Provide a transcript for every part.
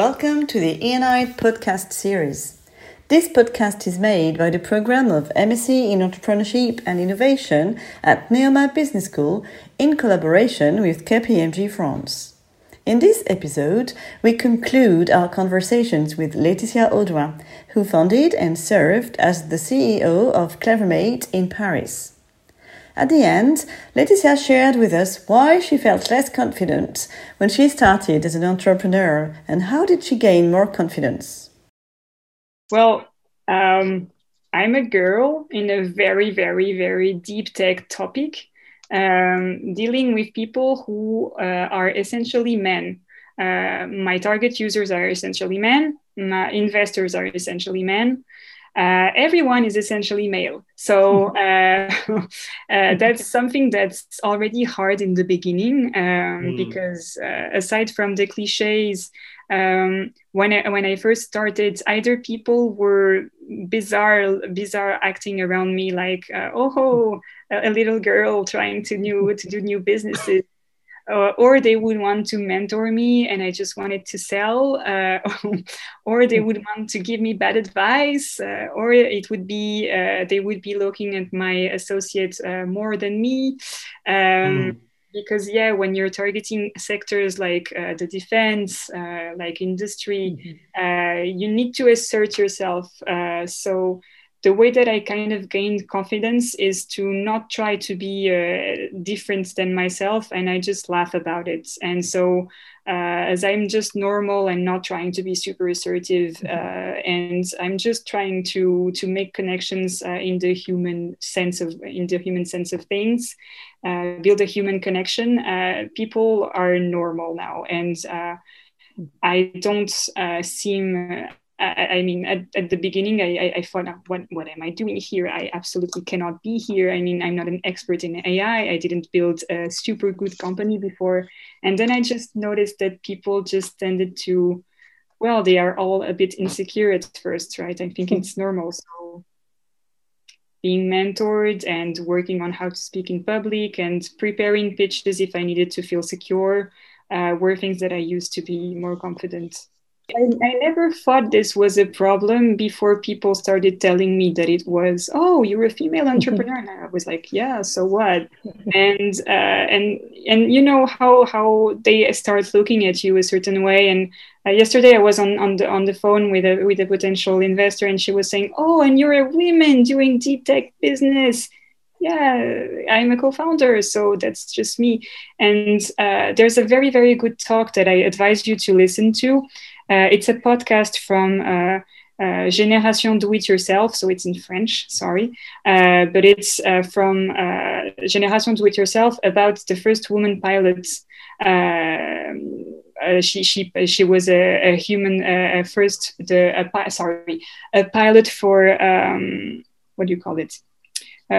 Welcome to the ENI podcast series. This podcast is made by the program of MSc in Entrepreneurship and Innovation at Neoma Business School in collaboration with KPMG France. In this episode, we conclude our conversations with Laetitia Audouin, who founded and served as the CEO of Clevermate in Paris. At the end, Laetitia shared with us why she felt less confident when she started as an entrepreneur and how did she gain more confidence. Well, um, I'm a girl in a very, very, very deep tech topic, um, dealing with people who uh, are essentially men. Uh, my target users are essentially men, my investors are essentially men uh, everyone is essentially male. So uh, uh, that's something that's already hard in the beginning um, mm. because uh, aside from the cliches, um, when I, when I first started, either people were bizarre bizarre acting around me like uh, oh a, a, little girl trying to new to do new businesses uh, or they would want to mentor me and I just wanted to sell, uh, or they would want to give me bad advice, uh, or it would be uh, they would be looking at my associate uh, more than me. Um, mm. Because yeah, when you're targeting sectors like uh, the defense, like industry, mm-hmm. you need to assert yourself. so the way that I kind of gained confidence is to not try to be uh, different than myself, and I just laugh about it. And so, uh, as I'm just normal and not trying to be super assertive, mm-hmm. uh, and I'm just trying to to make connections uh, in the human sense of in the human sense of things, uh, build a human connection. Uh, people are normal now, and I don't seem I, I mean, at, at, the beginning, I, I, thought, what, what am I doing here? I absolutely cannot be here. I mean, I'm not an expert in AI. I didn't build a super good company before. And then I just noticed that people just tended to, well, they are all a bit insecure at first, right? I think it's normal. So being mentored and working on how to speak in public and preparing pitches if I needed to feel secure uh, were things that I used to be more confident. I, I, never thought this was a problem before people started telling me that it was, oh, you're a female entrepreneur. and I was like, yeah, so what? and uh, and and you know how how they start looking at you a certain way. And uh, yesterday I was on on the on the phone with a with a potential investor, and she was saying, oh, and you're a woman doing deep tech business yeah i'm a co-founder so that's just me and uh, there's a very very good talk that i advise you to listen to it's a podcast from uh, uh, Génération Do It Yourself, so it's in French, sorry, uh, but it's uh, from uh, Génération Do It Yourself about the first woman pilot. she she she was a, a human first the a, sorry a pilot for um, what do you call it uh,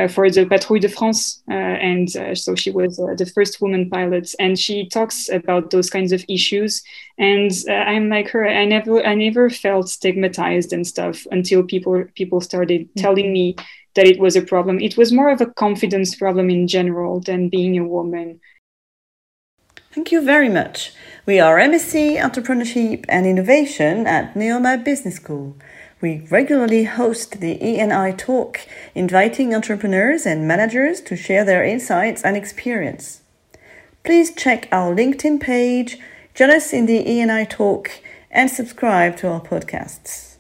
for the Patrouille de France, uh, and uh, so she was uh, the first woman pilot. And she talks about those kinds of issues. And uh, I'm like her. I never, I never felt stigmatized and stuff until people people started mm-hmm. telling me that it was a problem. It was more of a confidence problem in general than being a woman. Thank you very much. We are MSc Entrepreneurship and Innovation at Neoma Business School. We regularly host the ENI Talk, inviting entrepreneurs and managers to share their insights and experience. Please check our LinkedIn page, join us in the ENI Talk, and subscribe to our podcasts.